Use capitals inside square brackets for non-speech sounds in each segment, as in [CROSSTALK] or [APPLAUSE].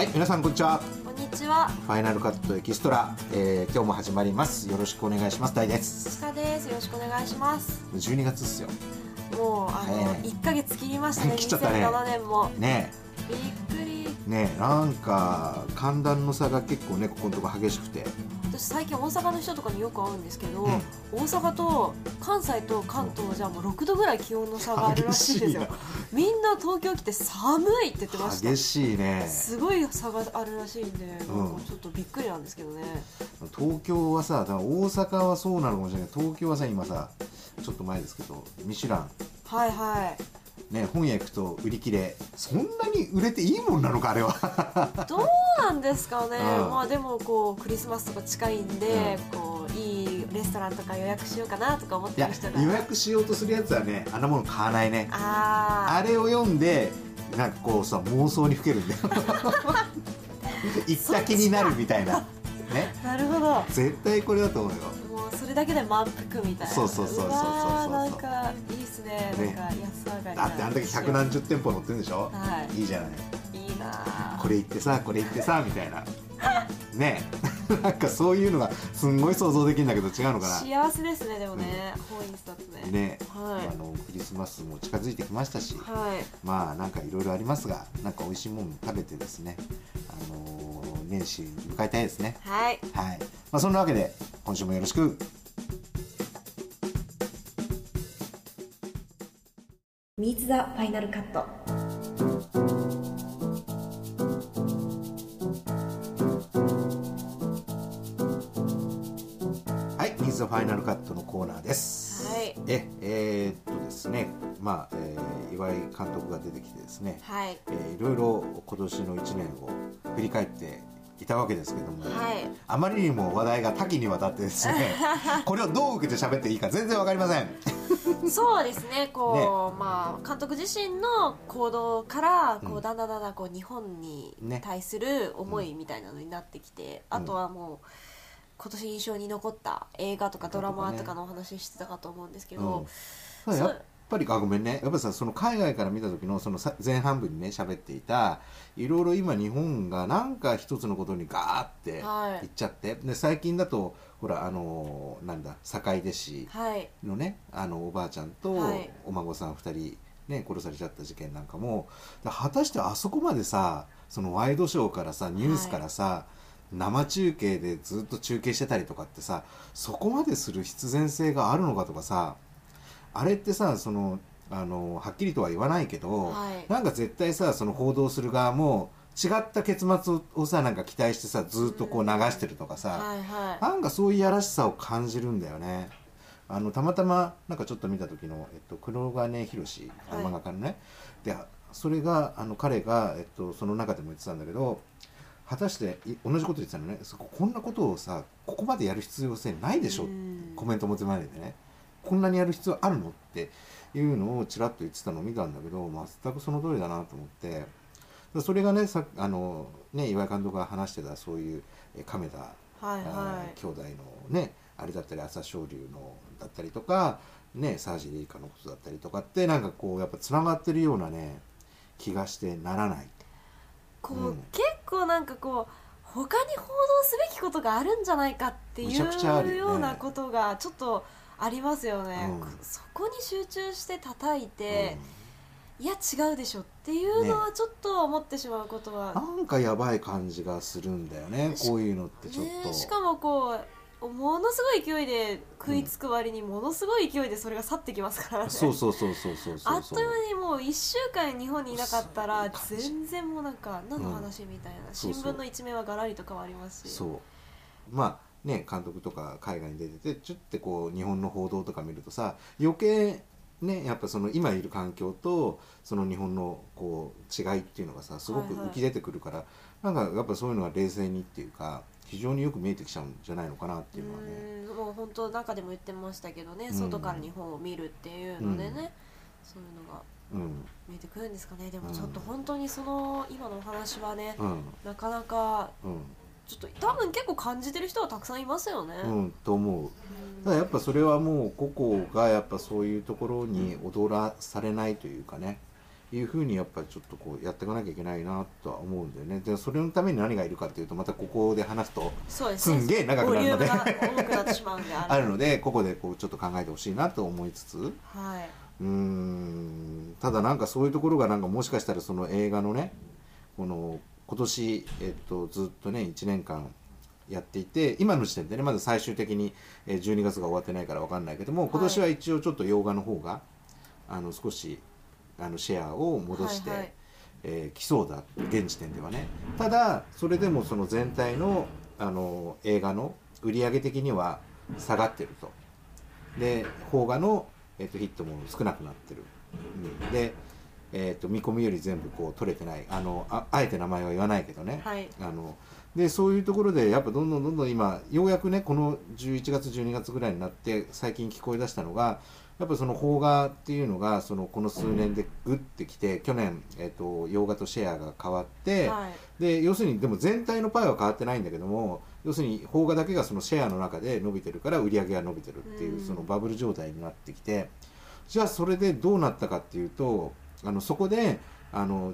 はい皆さんこんにちは。こんにちは。ファイナルカットエキストラ、えー、今日も始まります。よろしくお願いします。大です。スカです。よろしくお願いします。12月っすよ。もうあの、ええ1ヶ月切りましたね。切っちゃったね。2007年も。ねびっくり。えねえなんか寒暖の差が結構ねここのとこ激しくて。私最近大阪の人とかによく会うんですけど、うん大阪と関西と関東じゃもう6度ぐらい気温の差があるらしいんですよ。みんな東京来て寒いって言ってました。激しいね。すごい差があるらしいんで、うん。ちょっとびっくりなんですけどね。東京はさ大阪はそうなのかもしれない。東京はさ今さちょっと前ですけどミシュラン。はいはい。ね本屋行くと売り切れ。そんなに売れていいもんなのかあれは。どうなんですかね、うん。まあでもこうクリスマスとか近いんで、こういいレストランとか予約しようかなとか思ってる人が。予約しようとするやつはねあんなもの買わないね。ああれを読んでなんかこうさ妄想にふけるんだよ。[LAUGHS] 行った気になるみたいな。ね。あなるほど。絶対これだと思うよ。もうそれだけで満腹みたいな。そうそうそうそうそうそうかいいっすね。ね。なんか安上がりなだってあんだけ百何十店舗載ってるんでしょ、はい。いいじゃない。いいなあこれ行ってさこれ行ってさみたいな [LAUGHS] ね [LAUGHS] なんかそういうのがすんごい想像できるんだけど違うのか幸せですねでもね、本印刷ね。なね、はい。あのクリスマスも近づいてきましたし、はい。まあなんかいろいろありますがなんか美味しいもの食べてですね。あのー年始迎えたいですね。はい。はい、まあ、そんなわけで今週もよろしく。Meets the Final Cut ァイナルカット」のコーナーです。はい。ええーっとですね。まあ、えー岩井監督が出てきてですね、はい。えーいろいろ今年の1年を振り返っていたわけですけども、はい。あまりにも話題が多岐にわたってですね [LAUGHS] これをどう受けて喋っていいか全然わかりません。そうですね。こうまあ監督自身の行動からこうん。うだんだんだんだんこう日本にね。対する思いみたいなのになってきて、あとはもう今年印象に残った映画とかドラマとかのお話ししてたかと思うんですけど、うん、やっぱりあごめんね。やっぱりさその海外から見た時のそのさ前半部にね喋っていたいろいろ今日本がなんか一つのことにガーってはい。いっちゃって、で最近だとほらあのなんだ坂出市はい。のねあのおばあちゃんとはい。お孫さん2人、ね、殺されちゃった事件なんかもだ果たしてあそこまでさそのワイドショーからさニュースからさ、生中継でずっと中継してたりとかってさそこまでする必然性があるのかとかさあれってさそのあのはっきりとは言わないけど、はい。なんか絶対さその報道する側も違った結末をさなんか期待してさずっとこう流してるとかさ、はいはい。なんかそういうやらしさを感じるんだよね。あのたまたまなんかちょっと見た時の、えっと、黒金宏漫画家のね、でそれがあの彼が、えっと、その中でも言ってたんだけど果たしてい同じこと言ってたのね。そここんなことをさここまでやる必要性ないでしょ、うん。コメント持ってまででね。こんなにやる必要あるの？っていうのをちらっと言ってたのを見たんだけど全くその通りだなと思って。でそれがねさあのね岩井監督が話してたそういうえ亀田はいあはい。ー兄弟のねあれだったり朝青龍のだったりとかね沢尻エリカのことだったりとかってなんかこうやっぱつながってるようなね気がしてならないこう、うん。結構なんかこう他に報道すべきことがあるんじゃないかっていうようなことがちょっとありますよね、うん。そこに集中して叩いて、いや違うでしょっていうのはちょっと思ってしまうことは、うんなんかやばい感じがするんだよね。こういうのってちょっと、ね、しかもこうものすごい勢いで食いつく割にものすごい勢いでそれが去ってきますからね、そうそうそうそうそうそうあっという間にもう1週間日本にいなかったら全然もうなんか何の話みたいな、そうそう新聞の一面はガラリと変わりますし。そう。まあね監督とか海外に出ててちょっとこう日本の報道とか見るとさ余計ねやっぱその今いる環境とその日本のこう違いっていうのがさすごくはいはい浮き出てくるから、なんかやっぱそういうのが冷静にっていうか非常によく見えてきちゃうんじゃないのかなっていうのはね。うんもう本当中でも言ってましたけどね、うん。外から日本を見るっていうのでね、うん。そういうのがうん。見えてくるんですかね。でもうん。ちょっと本当にその今のお話はね、うん。なかなかうん。ちょっと多分結構感じてる人はたくさんいますよね、うんと思う。うんただやっぱそれはもう個々がやっぱそういうところに踊らされないというかねいうふうにやっぱりちょっとこうやっていかなきゃいけないなとは思うんだよね。でそれのために何がいるかっていうとまたここで話すとすすんげえ長くな [LAUGHS] るので。あるので。ここでこうちょっと考えてほしいなと思いつつ。うはい。ーん。ただなんかそういうところがなんかもしかしたらその映画のねこの今年、えっと、ずっとね1年間やっていて今の時点でねまだ最終的にえー12月が終わってないから分かんないけども今年は一応ちょっと洋画の方があの少しあのシェアを戻して、はいはい。えー来そうだ現時点ではね。ただそれでもその全体のあの映画の売り上げ的には下がってると。で邦画の、えっとヒットも少なくなってる、うんで、えっと見込みより全部こう取れてない。あのああえて名前は言わないけどね、はい。あのでそういうところでやっぱどんどんどんどん今ようやくねこの11月12月ぐらいになって最近聞こえ出したのがやっぱその邦画っていうのがそのこの数年でグッてきて去年、えっと洋画とシェアが変わって、はい。で要するにでも全体のパイは変わってないんだけども要するに邦画だけがそのシェアの中で伸びてるから売り上げが伸びてるっていううん。そのバブル状態になってきてじゃあそれでどうなったかっていうとあのそこであの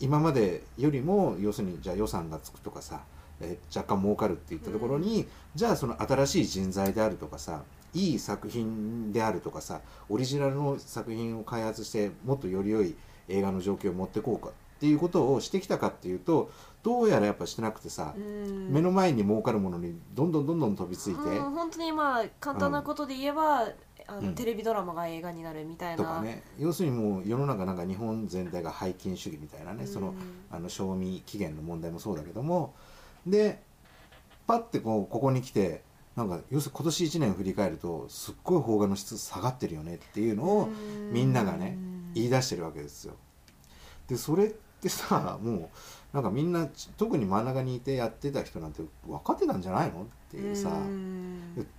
今までよりも要するにじゃあ予算がつくとかさえー若干儲かるっていったところに、じゃあその新しい人材であるとかさいい作品であるとかさオリジナルの作品を開発してもっとより良い映画の状況を持ってこうかっていうことをしてきたかっていうとどうやらやっぱしてなくてさ、うん。目の前に儲かるものにどんどんどんどん飛びついて、うん本当にまあ簡単なことで言えば、あのうん。テレビドラマが映画になるみたいな。とかね。要するにもう世の中なんか日本全体が拝金主義みたいなね、そのうんあの賞味期限の問題もそうだけども。でパッてこうここに来てなんか要するに今年1年振り返るとすっごい邦画の質下がってるよねっていうのをうん。みんながね言い出してるわけですよ。でそれってさもうなんかみんな特に真ん中にいてやってた人なんて分かってたんじゃないのっていうさ、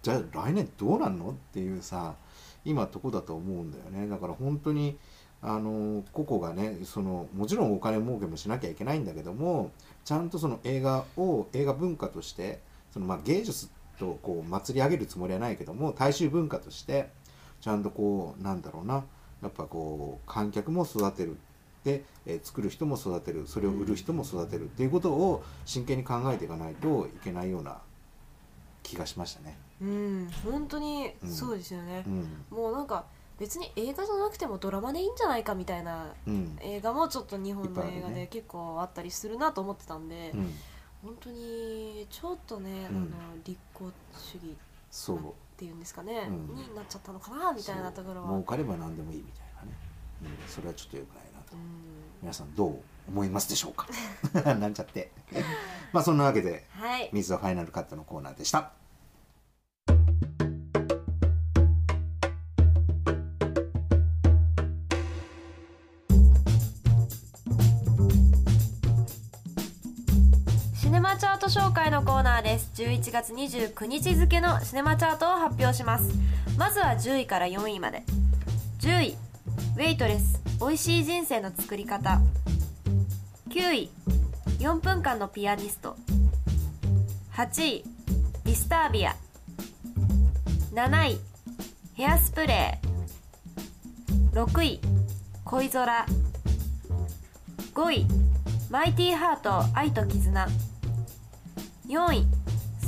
じゃあ来年どうなんのっていうさ今とこだと思うんだよね。だから本当にあの個々がねそのもちろんお金儲けもしなきゃいけないんだけどもちゃんとその映画を映画文化としてそのまあ芸術とこう祭り上げるつもりはないけども大衆文化としてちゃんとこうなんだろうなやっぱこう観客も育てる。で、えー作る人も育てる。それを売る人も育てる。っていうことを真剣に考えていかないといけないような気がしましたね。うん。本当にうん。そうですよね。う、ん。もうなんか別に映画じゃなくてもドラマでいいんじゃないかみたいなうん。映画もちょっと日本の映画で結構あったりするなと思ってたんで、うん、本当にちょっとね、うん。あの立候主義そう。っていうんですかね、うん。になっちゃったのかなみたいなところは。そう儲かれば何でもいいみたいなね、うん、それはちょっと良くないなと。うん。皆さんどう思いますでしょうかなんちゃってまあそんなわけではい水はファイナルカットのコーナーでした紹介のコーナーです。11月29日付のシネマチャートを発表します。まずは10位から4位まで。10位ウェイトレス。美味しい人生の作り方。9位4分間のピアニスト。8位ディスタービア。7位ヘアスプレー。6位恋空。5位マイティーハート愛と絆。4位。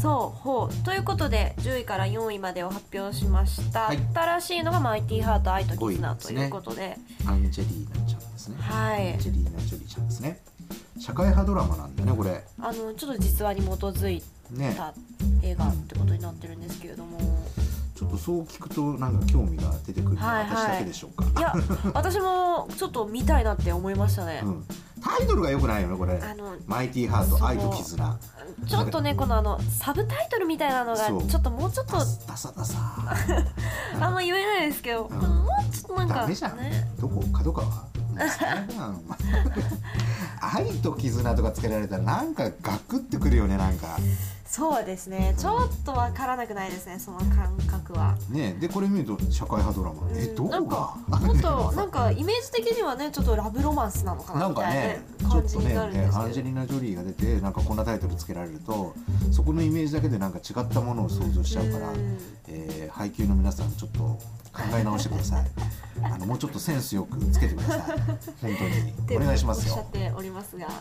そうほう。ということで10位から4位までを発表しました、はい。新しいのがマイティーハート愛と5位絆ということで。アンジェリーナちゃんですね。はい。アンジェリーナ・ジョリーちゃんですね。社会派ドラマなんだねこれ。あのちょっと実話に基づいね。た映画ってことになってるんですけれども、ちょっとそう聞くとなんか興味が出てくるのははいはい私だけでしょうか、いや私もちょっと見たいなって思いましたね、うん、タイトルが良くないよねこれ。あのマイティーハート愛と絆。ちょっとねこのあのサブタイトルみたいなのがそう。ちょっともうちょっとダサダサ。[LAUGHS] あんま言えないですけど、ん。もうちょっとなんかダメじゃん、ね。どこ角川うん。[LAUGHS] 愛と絆とかつけられたらなんかガクってくるよねなんかそうですね。ちょっとわからなくないですねその感覚は。ねでこれ見ると社会派ドラマ。えうん。どうなんかがもっとなんかイメージ的にはねちょっとラブロマンスなのかなみたいなかねねちょっと感じになるんねですけど。アンジェリーナ・ジョリーが出てなんかこんなタイトルつけられるとそこのイメージだけでなんか違ったものを想像しちゃうから、うん。えー配給の皆さんちょっと考え直してください。[LAUGHS] あのもうちょっとセンスよくつけてください。本当に。お願いしますおっしゃよっておりますが。[LAUGHS]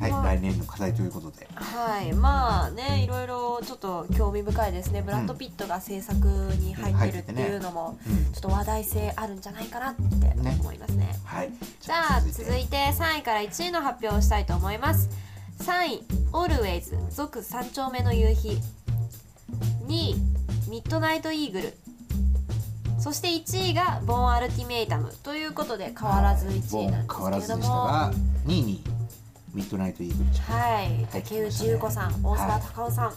はい、まあ。来年の課題ということではいまあねいろいろちょっと興味深いですね。ブラッド・ピットが制作に入ってるっていうのもうん。ちょっと話題性あるんじゃないかなってね。思いますね。はい。じゃあ続いて3位から1位の発表をしたいと思います。3位「Always 続三丁目の夕日」2位「ミッドナイト・イーグル」そして1位が「ボーン・アルティメイタム」ということで変わらず1位なんです変わらずでしたけれどもが2位にミッドナイトイーグルちゃんはい竹内優子さん大沢たかおさん、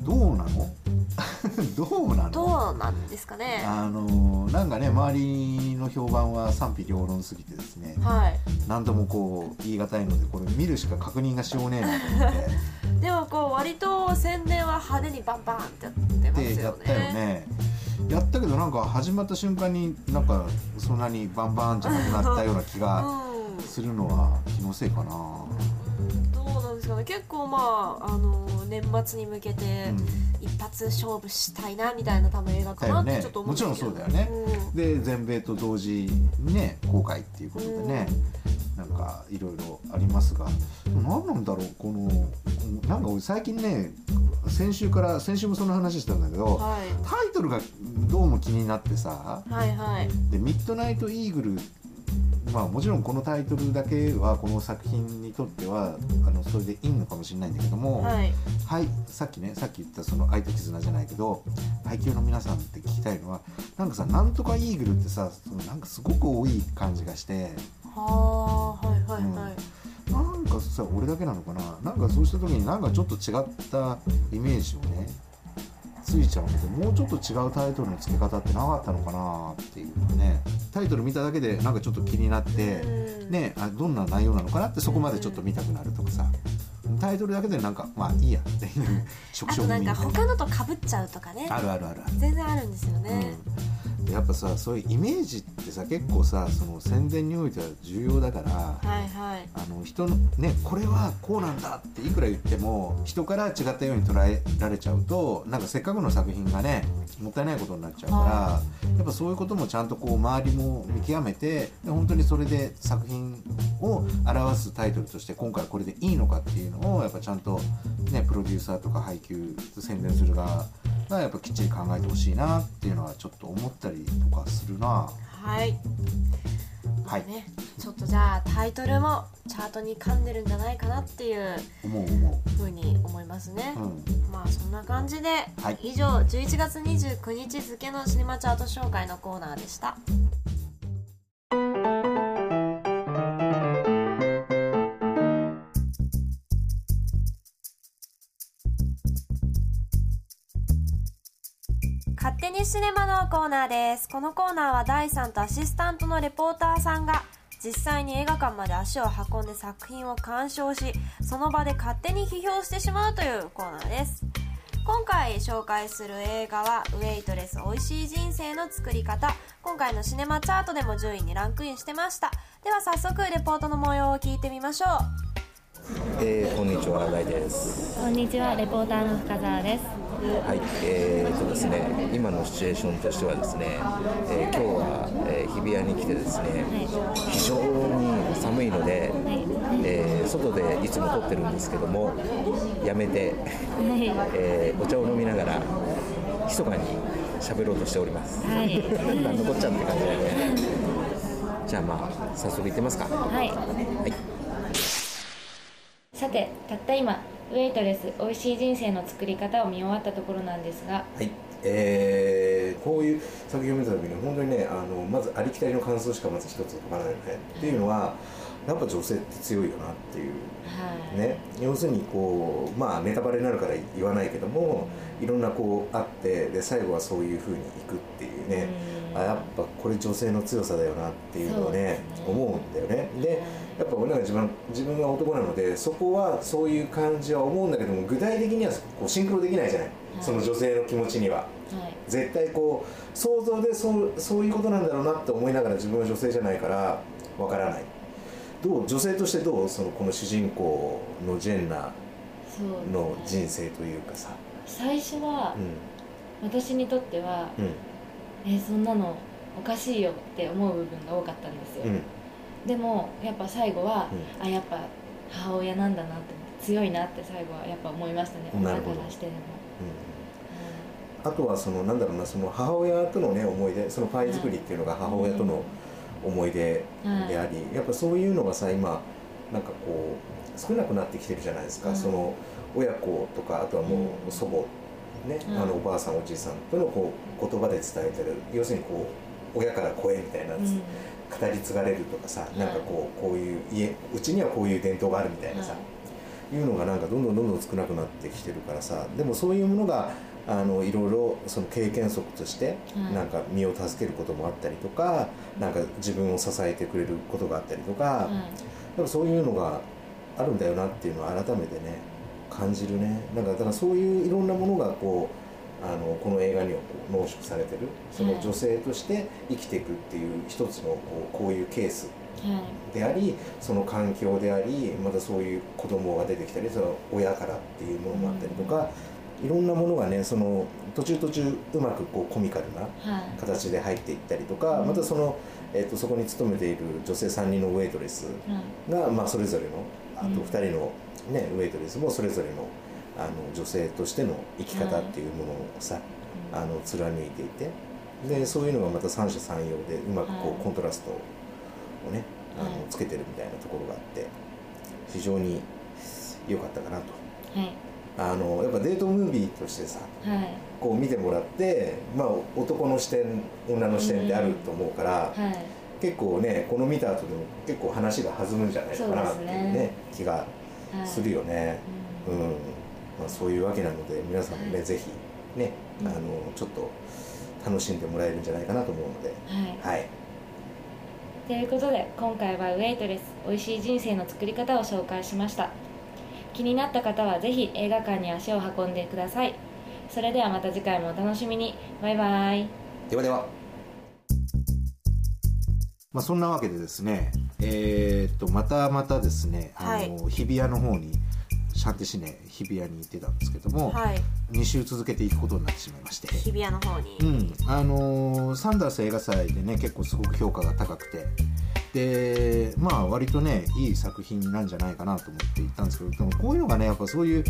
どうなの？[LAUGHS] どうなの？どうなんですかね。あのなんかね周りの評判は賛否両論すぎてですね。はい。何ともこう言い難いのでこれ見るしか確認がしようねえなと思って。[LAUGHS] でもこう割と宣伝は派手にバンバンってやってますよね。でやったよね。やったけどなんか始まった瞬間になんかそんなにバンバンじゃなくなったような気が [LAUGHS] うんするのは気のせいかな、どうなんですかね。結構まああの年末に向けてうん。一発勝負したいなみたいな多分映画かなってちょっと思うんですけど。もちろんそうだよね。で全米と同時にね公開っていうことでね、なんかいろいろありますが何なんだろうこのなんか俺最近ね先週から先週もその話したんだけどはい。タイトルがどうも気になってさはいはい。で「ミッドナイト・イーグル」まあもちろんこのタイトルだけはこの作品にとってはあのそれでいいのかもしれないんだけども、はい。はい、さっきねさっき言ったその愛と絆じゃないけど配給の皆さんって聞きたいのはなんかさなんとかイーグルってさそのなんかすごく多い感じがしてはあはいはいはい、なんかさ俺だけなのかな？なんかそうした時になんかちょっと違ったイメージをねついちゃうのでもうちょっと違うタイトルの付け方ってなかったのかなっていうねタイトル見ただけでなんかちょっと気になって、うん。ねあどんな内容なのかなってそこまでちょっと見たくなるとかさ。タイトルだけでなんかまあいいやっていう食あとなんか他のと被っちゃうとかね。あるあるあるある。全然あるんですよね、うん、やっぱさそういうイメージってさ結構さその宣伝においては重要だから、はいはい。あの人のねこれはこうなんだっていくら言っても人から違ったように捉えられちゃうとなんかせっかくの作品がねもったいないことになっちゃうから、はやっぱそういうこともちゃんとこう周りも見極めてで本当にそれで作品を表すタイトルとして今回これでいいのかっていうのをやっぱちゃんとねプロデューサーとか配給宣伝する側がやっぱきっちり考えてほしいなっていうのはちょっと思ったりとかするな。はいはい。ね、ちょっとじゃあタイトルもチャートに噛んでるんじゃないかなっていうふうに思いますね、う、うん、まあそんな感じで、はい。以上11月29日付のシネマチャート紹介のコーナーでしたシネマのコーナーです。このコーナーは第3とアシスタントのレポーターさんが実際に映画館まで足を運んで作品を鑑賞しその場で勝手に批評してしまうというコーナーです。今回紹介する映画は「ウェイトレス美味しい人生の作り方」今回のシネマチャートでも10位にランクインしてました。では早速レポートの模様を聞いてみましょう。えーこんにちは、です。こんにちは、レポーターの深澤です。はい、えーとですね、今のシチュエーションとしてはですね、えー今日は、えー日比谷に来てですね、非常に寒いので、えー外でいつも撮ってるんですけども、やめて、はい。えーお茶を飲みながら、密かに喋ろうとしております。はい。[LAUGHS] なんのこっちゃって感じでね。じゃあまあ、早速行ってますか。ははい。い。さて、たった今、ウェイトレス美味しい人生の作り方を見終わったところなんですが、はい、えーこういう作品を見た時に本当にねあのまずありきたりの感想しかまず一つ浮かばないよね。っていうのはやっぱ女性って強いよなっていう。はい。ね。要するにこうまあネタバレになるから言わないけどもいろんなこうあってで最後はそういうふうにいくっていうね。うんあやっぱこれ女性の強さだよなっていうのをねね。思うんだよね。でやっぱ俺なんか自分自分が男なのでそこはそういう感じは思うんだけども具体的にはこうシンクロできないじゃない、その女性の気持ちには。はい。絶対こう想像でそうそういうことなんだろうなって思いながら自分は女性じゃないからわからない。どう？女性としてどう？そのこの主人公のジェンナの人生というかさ。最初はうん。私にとってはうんえそんなのおかしいよって思う部分が多かったんですよ、うん。でもやっぱ最後は、うあやっぱ母親なんだなって強いなって最後はやっぱ思いましたね。親からしてでも、あとはそのなんだろうなその母親とのね思い出そのパイ作りっていうのが母親との思い出であり、やっぱそういうのがさ今なんかこう少なくなってきてるじゃないですか、うんその親子とかあとはもう祖母ね、うん。あのおばあさんおじいさんとのこう言葉で伝えてる。要するにこう親から子へみたいな、うん。語り継がれるとかさ、なんかこうこういう家うちにはこういう伝統があるみたいなさ、いうのがなんかどんどんどんどん少なくなってきてるからさでもそういうものがあのいろいろその経験則としてはいなんか身を助けることもあったりとかなんか自分を支えてくれることがあったりとかはいでもそういうのがあるんだよなっていうのを改めてね感じるね。なんかだからそういういろんなものがこうあのこの映画にはこう濃縮されてる。その女性として生きていくっていう一つのこうこういうケースはい。でありその環境でありまたそういう子供が出てきたりその親からっていうものもあったりとか、いろんなものがねその途中途中うまくこうコミカルなはい。形で入っていったりとか、うん。またその、えー、とそこに勤めている女性3人のウェイトレスはいが、まあ、それぞれのあとうん2人の、ねウェイトレスもそれぞれのあの女性としての生き方っていうものをさ、あの貫いていてでそういうのがまた三者三様でうまくこはい。うコントラストをねあのはい。つけてるみたいなところがあって非常に良かったかなと。はい。あのやっぱデートムービーとしてさはい。こう見てもらってまあ男の視点女の視点ってあると思うから、はい結構ねこの見た後でも結構話が弾むんじゃないかなっていうねね気がはいするよね。うんうん。まあ、そういうわけなので皆さんもね、はい。ぜひね、うん。あのちょっと楽しんでもらえるんじゃないかなと思うので、はい。はい、ということで今回はウェイトレス美味しい人生の作り方を紹介しました。気になった方はぜひ映画館に足を運んでください。それではまた次回もお楽しみに。バイバイ。ではではまあ、そんなわけでですね、えーっとまたまたですね、あの日比谷の方にシャンティシネ日比谷に行ってたんですけども、はい2週続けていくことになってしまいまして、日比谷の方に、うん。あのーサンダース映画祭でね結構すごく評価が高くて。でまあ割とねいい作品なんじゃないかなと思って行ったんですけどでもこういうのがねやっぱそういう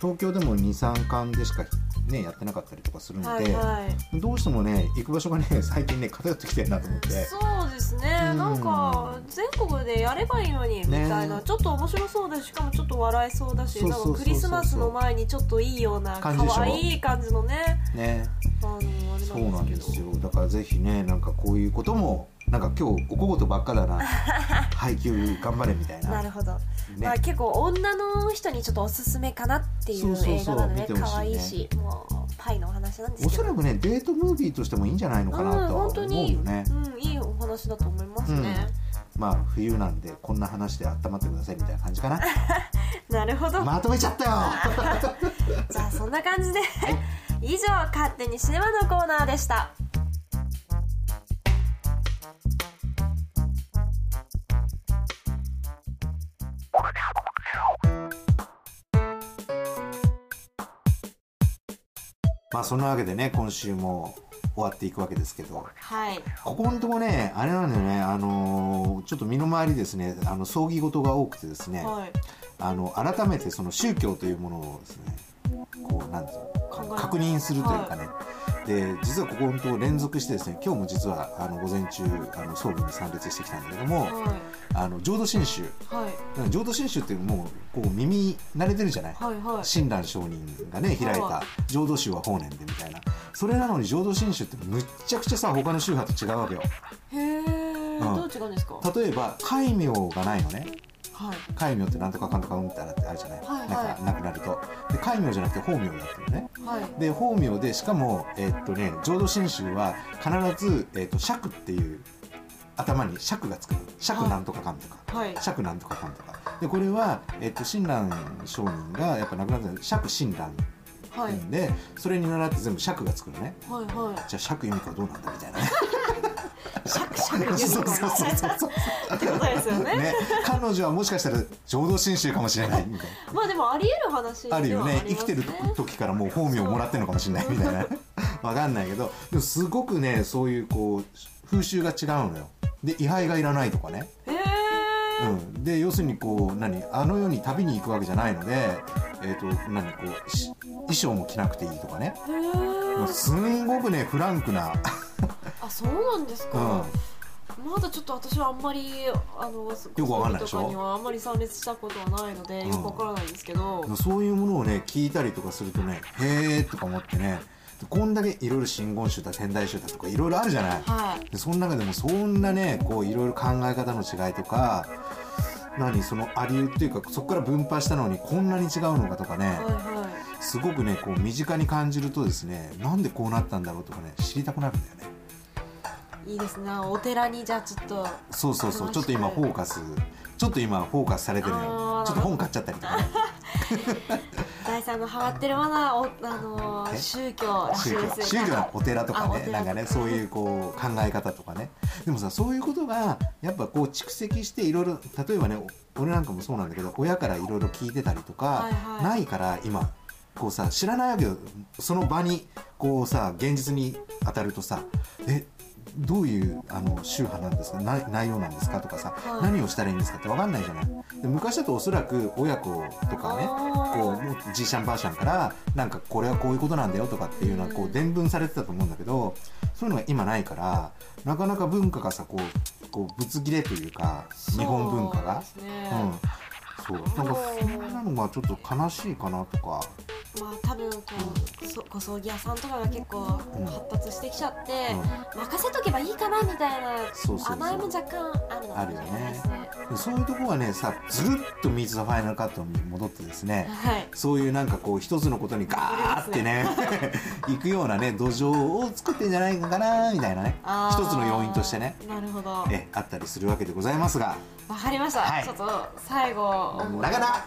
東京でも23巻でしかねやってなかったりとかするので、はいはい。どうしてもね行く場所がね [LAUGHS] 最近ね偏ってきてるなと思って。そうですね、うん。なんか全国でやればいいのにみたいな、ね。ちょっと面白そうだししかもちょっと笑えそうだしそうそうそうそう。なんかクリスマスの前にちょっといいような感じでしょ。可愛い感じのね。ね。あのあれそうなんですよ。だからぜひねなんかこういうこともなんか今日おこごとばっかだな。[LAUGHS] 配給頑張れみたいな。なるほど、ね。まあ、結構女の人にちょっとおすすめかなっていうそうそうそう映画なので見てほしいね。可愛いしもうパイのお話なんですけど。おそらくねデートムービーとしてもいいんじゃないのかなとはうん、思うよね、うん、いいお話だと思いますね、まあ冬なんでこんな話で温まってくださいみたいな感じかな。[LAUGHS] なるほど、まとめちゃったよ [LAUGHS] [LAUGHS] じゃあそんな感じで、以上勝手にシネマのコーナーでした。まあそんなわけでね今週も終わっていくわけですけど。はい。ここのとこねあれなんだよねあのーちょっと身の回りですねあの葬儀事が多くてですね、はい。あの改めてその宗教というものをですねなんていうの考えます確認するというかね、で実はここのとこ連続してですね今日も実はあの午前中あの葬儀に参列してきたんだけども、はい。あの浄土真宗。はい。浄土真宗ってもうこう耳慣れてるじゃない、はいはい。親鸞上人がね開いはた浄土宗は法然でみたいな。それなのに浄土真宗ってむっちゃくちゃさ他の宗派と違うわけよ。へえ、どう違うんですか？例えば戒名がないのねはい。戒名ってなんとかかんとかうんってあるってあるじゃない、はいはい。なんか亡くなると。で戒名じゃなくて法名になってるのね。はい。で法名でしかもえっとね浄土真宗は必ず、えっと釈っていう頭に釈がつくの。釈なんとかかんとか、はい。釈なんとかかんとか。でこれは、えっと、親鸞上人がやっぱ亡くなったので釈親鸞はい。んで、それに倣って全部釈がつくのね。はいはい。じゃあ釈由美子はどうなんだみたいなねそうそうそうそうそう。ってことですよね。ね彼女はもしかしたら浄土真宗かもしれない。みたいなまあでもあり得る話あるよね。生きてる時からもう本名をもらってるのかもしれないみたいな。[LAUGHS] わかんないけど。でもすごくねそういうこう風習が違うのよ。で位牌がいらないとかね、へえうん、で要するにこう何？あの世に旅に行くわけじゃないのでえっ、と何？こうし衣装も着なくていいとかね。すんごくねフランクな、あそうなんですか、うん、まだちょっと私はあんまりあのよくわかんないでしょ？とかにはあんまり参列したことはないので、うん。よくわからないんですけど、そういうものをね聞いたりとかするとねへえとか思ってねこんだけいろいろ真言宗だ天台宗だとかいろいろあるじゃない、はい。でその中でもそんなねこういろいろ考え方の違いとか何そのありうっていうかそこから分派したのにこんなに違うのかとかね、はいはすごくねこう身近に感じるとですねなんでこうなったんだろうとかね知りたくなるんだよねいいいですね。お寺にじゃあちょっとそうそうそう。ちょっと今フォーカスちょっと今フォーカスされてるちょっと本買っちゃったりとかね。大さんのハマってるものはおあのえ？宗教らしい宗です教。宗教はお寺とかね。なんかねそういうこう考え方とかね。でもさそういうことがやっぱこう蓄積していろいろ例えばねお俺なんかもそうなんだけど親からいろいろ聞いてたりとか、はいはい。ないから今。こうさ知らないわけよ。その場にこうさ現実に当たるとさえ？どういうあの宗派なんですか？な内容なんですか？とかさ、はい。何をしたらいいんですかって分かんないじゃない。で昔だとおそらく親子とかねこうじいちゃんばあちゃんからなんかこれはこういうことなんだよとかっていうのはこう伝聞されてたと思うんだけどそういうのが今ないからなかなか文化がさこうこうぶつ切れというか日本文化が。そうですね。うんそう。なんかそんなのがちょっと悲しいかなとか。まあ多分こうそご葬儀屋さんとかが結構うん発達してきちゃって、う任せとけばいいかなみたいなそうそうそう。甘えも若干あるのかもしれないですね。でそういうところがねさずるっとミーツ・ザ・ファイナルカットに戻ってですね。はい。そういうなんかこう一つのことにガーってね [LAUGHS] 行くようなね土壌を作ってんじゃないのかなみたいなね。一つの要因としてね。なるほど。えあったりするわけでございますがわかりました、はい。ちょっと最後。長々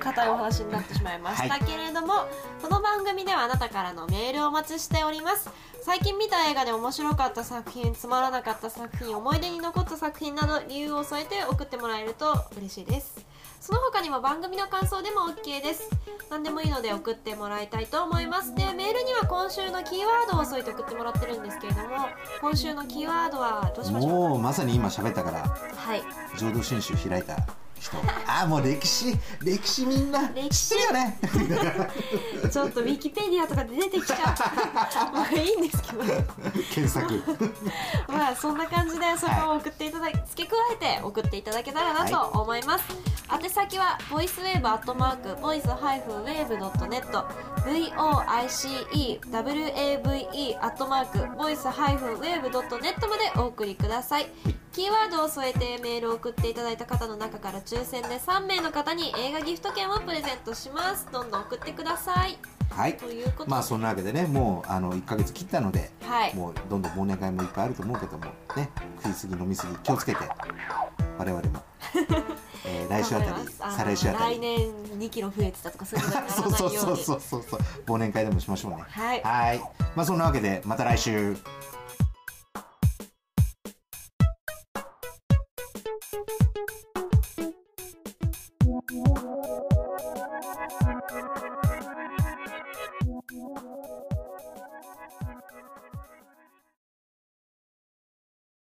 硬いお話になってしまいましたけれども、この番組ではあなたからのメールをお待ちしております。最近見た映画で面白かった作品つまらなかった作品思い出に残った作品など理由を添えて送ってもらえると嬉しいですその他にも番組の感想でも OK です。何でもいいので送ってもらいたいと思います。でメールには今週のキーワードを添えて送ってもらってるんですけれども今週のキーワードはどうしましょうもうまさに今喋ったからはい。浄土真宗開いた人。ああもう歴史歴史みんな歴史。知ってるよね。[LAUGHS] ちょっとウィキペディアとかで出てきちゃう。[LAUGHS] まあいいんですけど。検索。[LAUGHS] まあそんな感じでそれを送っていただき付け加えて送っていただけたらなと思います、宛先はボイスウェーブアットマークボイスハイフンウェーブドットネット。VOICEWAVE アットマークボイスハイフンウェーブドットネットまでお送りください。キーワードを添えてメールを送っていただいた方の中から抽選で3名の方に映画ギフト券をプレゼントします。どんどん送ってください。はい。ということで。まあそんなわけでねもうあの1か月切ったので、はい。もうどんどん忘年会もいっぱいあると思うけどもね食いすぎ飲みすぎ気をつけて [LAUGHS] 我々も、えー来週あたり再来週あたり。来年2キロ増えてたとかそういうことにならそうないように。そうそうそうそうそう。忘年会でもしましょうね。はい。はい。まあそんなわけでまた来週